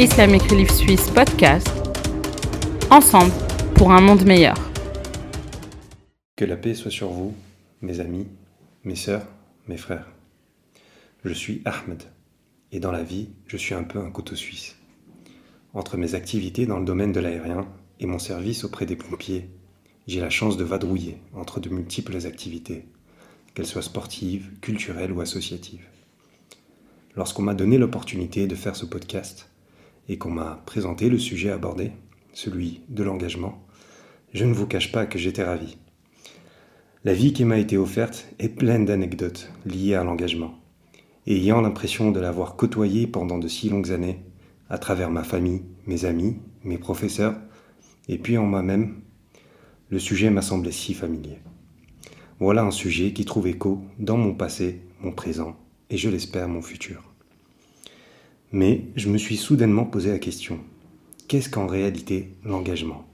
Islamic Relief Suisse podcast. Ensemble pour un monde meilleur. Que la paix soit sur vous, mes amis, mes sœurs, mes frères. Je suis Ahmed et dans la vie, je suis un peu un couteau suisse. Entre mes activités dans le domaine de l'aérien et mon service auprès des pompiers, j'ai la chance de vadrouiller entre de multiples activités, qu'elles soient sportives, culturelles ou associatives. Lorsqu'on m'a donné l'opportunité de faire ce podcast, et qu'on m'a présenté le sujet abordé, celui de l'engagement, je ne vous cache pas que j'étais ravi. La vie qui m'a été offerte est pleine d'anecdotes liées à l'engagement. Ayant l'impression de l'avoir côtoyé pendant de si longues années, à travers ma famille, mes amis, mes professeurs, et puis en moi-même, le sujet m'a semblé si familier. Voilà un sujet qui trouve écho dans mon passé, mon présent, et je l'espère mon futur. Mais je me suis soudainement posé la question, qu'est-ce qu'en réalité l'engagement?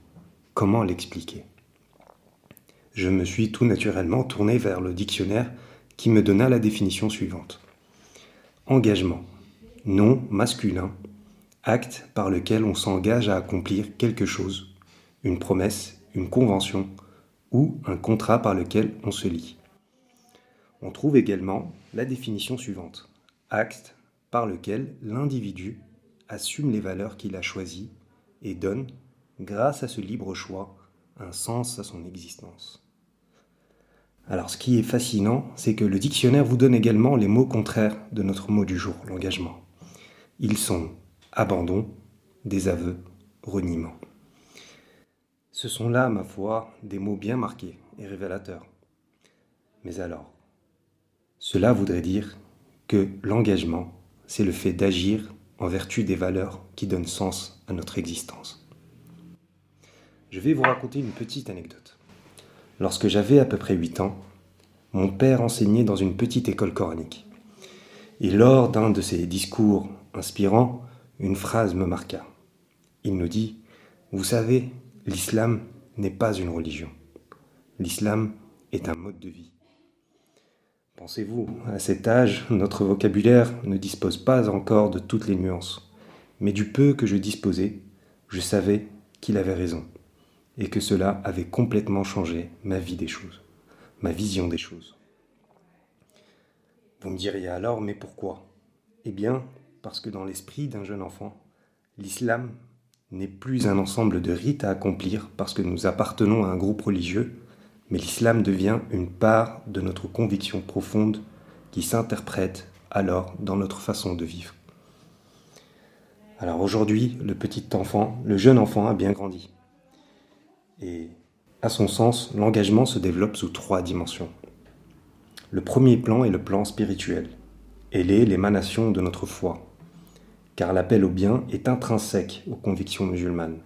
Comment l'expliquer? Je me suis tout naturellement tourné vers le dictionnaire qui me donna la définition suivante. Engagement, nom masculin, acte par lequel on s'engage à accomplir quelque chose, une promesse, une convention ou un contrat par lequel on se lie. On trouve également la définition suivante. Acte par lequel l'individu assume les valeurs qu'il a choisies et donne, grâce à ce libre choix, un sens à son existence. Alors ce qui est fascinant, c'est que le dictionnaire vous donne également les mots contraires de notre mot du jour, l'engagement. Ils sont abandon, désaveu, reniement. Ce sont là, ma foi, des mots bien marqués et révélateurs. Mais alors, cela voudrait dire que l'engagement c'est le fait d'agir en vertu des valeurs qui donnent sens à notre existence. Je vais vous raconter une petite anecdote. Lorsque j'avais à peu près 8 ans, mon père enseignait dans une petite école coranique. Et lors d'un de ses discours inspirants, une phrase me marqua. Il nous dit, Vous savez, l'islam n'est pas une religion. L'islam est un mode de vie. Pensez-vous, à cet âge, notre vocabulaire ne dispose pas encore de toutes les nuances. Mais du peu que je disposais, je savais qu'il avait raison, et que cela avait complètement changé ma vie des choses, ma vision des choses. Vous me diriez alors, mais pourquoi? Eh bien, parce que dans l'esprit d'un jeune enfant, l'islam n'est plus un ensemble de rites à accomplir parce que nous appartenons à un groupe religieux, mais l'islam devient une part de notre conviction profonde qui s'interprète alors dans notre façon de vivre. Alors aujourd'hui, le petit enfant, le jeune enfant a bien grandi. Et à son sens, l'engagement se développe sous trois dimensions. Le premier plan est le plan spirituel. Elle est l'émanation de notre foi, car l'appel au bien est intrinsèque aux convictions musulmanes.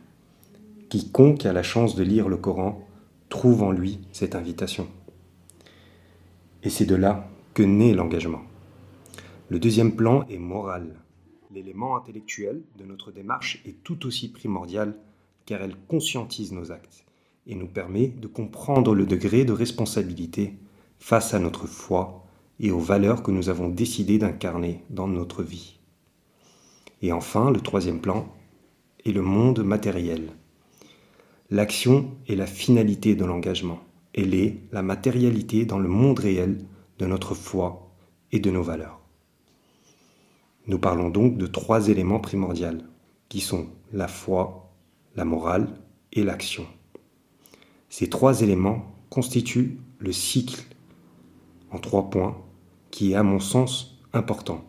Quiconque a la chance de lire le Coran trouve en lui cette invitation. Et c'est de là que naît l'engagement. Le deuxième plan est moral. L'élément intellectuel de notre démarche est tout aussi primordial car elle conscientise nos actes et nous permet de comprendre le degré de responsabilité face à notre foi et aux valeurs que nous avons décidé d'incarner dans notre vie. Et enfin, le troisième plan est le monde matériel. L'action est la finalité de l'engagement. Elle est la matérialité dans le monde réel de notre foi et de nos valeurs. Nous parlons donc de trois éléments primordiaux, qui sont la foi, la morale et l'action. Ces trois éléments constituent le cycle en trois points qui est à mon sens important,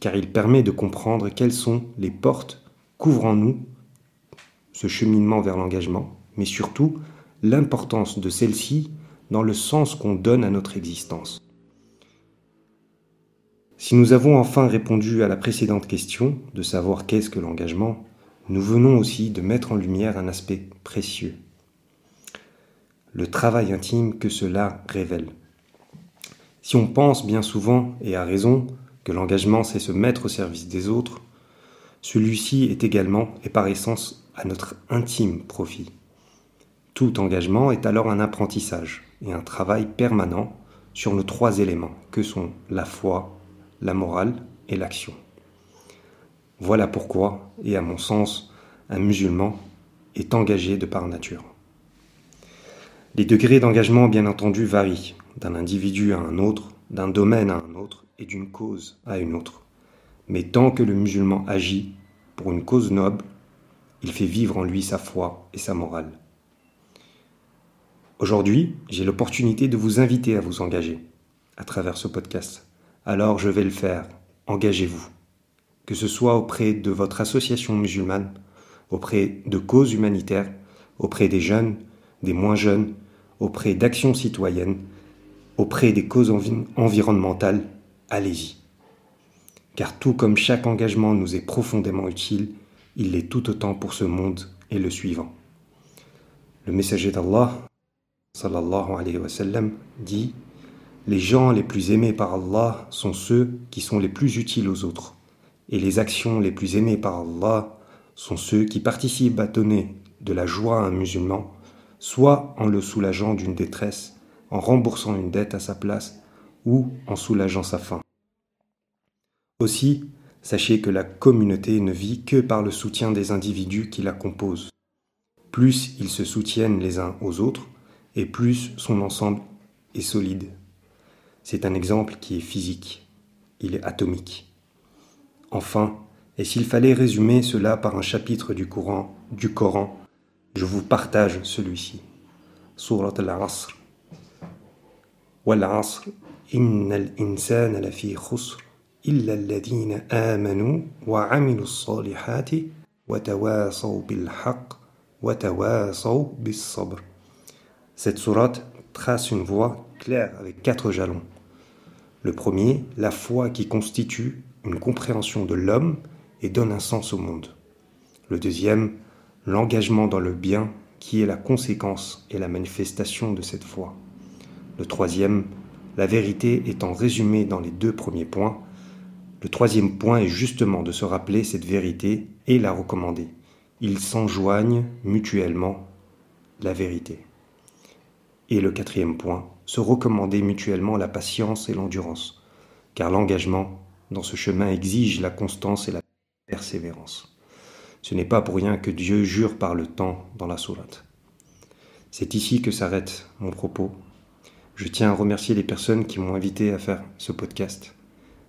car il permet de comprendre quelles sont les portes qu'ouvrent en nous ce cheminement vers l'engagement, mais surtout l'importance de celle-ci dans le sens qu'on donne à notre existence. Si nous avons enfin répondu à la précédente question de savoir qu'est-ce que l'engagement, nous venons aussi de mettre en lumière un aspect précieux. Le travail intime que cela révèle. Si on pense bien souvent, et à raison, que l'engagement c'est se mettre au service des autres, celui-ci est également et par essence à notre intime profit. Tout engagement est alors un apprentissage et un travail permanent sur nos trois éléments que sont la foi, la morale et l'action. Voilà pourquoi, et à mon sens, un musulman est engagé de par nature. Les degrés d'engagement, bien entendu, varient d'un individu à un autre, d'un domaine à un autre et d'une cause à une autre. Mais tant que le musulman agit pour une cause noble, il fait vivre en lui sa foi et sa morale. Aujourd'hui, j'ai l'opportunité de vous inviter à vous engager à travers ce podcast. Alors je vais le faire. Engagez-vous. Que ce soit auprès de votre association musulmane, auprès de causes humanitaires, auprès des jeunes, des moins jeunes, auprès d'actions citoyennes, auprès des causes environnementales, allez-y. Car tout comme chaque engagement nous est profondément utile, il l'est tout autant pour ce monde et le suivant. Le messager d'Allah, dit Les gens les plus aimés par Allah sont ceux qui sont les plus utiles aux autres, et les actions les plus aimées par Allah sont ceux qui participent à donner de la joie à un musulman, soit en le soulageant d'une détresse, en remboursant une dette à sa place, ou en soulageant sa faim. Aussi, sachez que la communauté ne vit que par le soutien des individus qui la composent. Plus ils se soutiennent les uns aux autres, et plus son ensemble est solide. C'est un exemple qui est physique, il est atomique. Enfin, et s'il fallait résumer cela par un chapitre du Coran, je vous partage celui-ci. Surat al-Asr. Wal-Asr, khusr, salihati wa tawasaw bil haqq wa tawasaw bis sabr. Cette sourate trace une voie claire avec quatre jalons. Le premier, la foi qui constitue une compréhension de l'homme et donne un sens au monde. Le deuxième, l'engagement dans le bien qui est la conséquence et la manifestation de cette foi. Le troisième, la vérité étant résumée dans les deux premiers points. Le troisième point est justement de se rappeler cette vérité et la recommander. Ils s'enjoignent mutuellement la vérité. Et le quatrième point, se recommander mutuellement la patience et l'endurance, car l'engagement dans ce chemin exige la constance et la persévérance. Ce n'est pas pour rien que Dieu jure par le temps dans la sourate. C'est ici que s'arrête mon propos. Je tiens à remercier les personnes qui m'ont invité à faire ce podcast.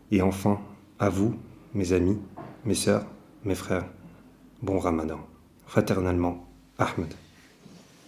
Et enfin, à vous, mes amis, mes sœurs, mes frères, bon ramadan. Fraternellement, Ahmed.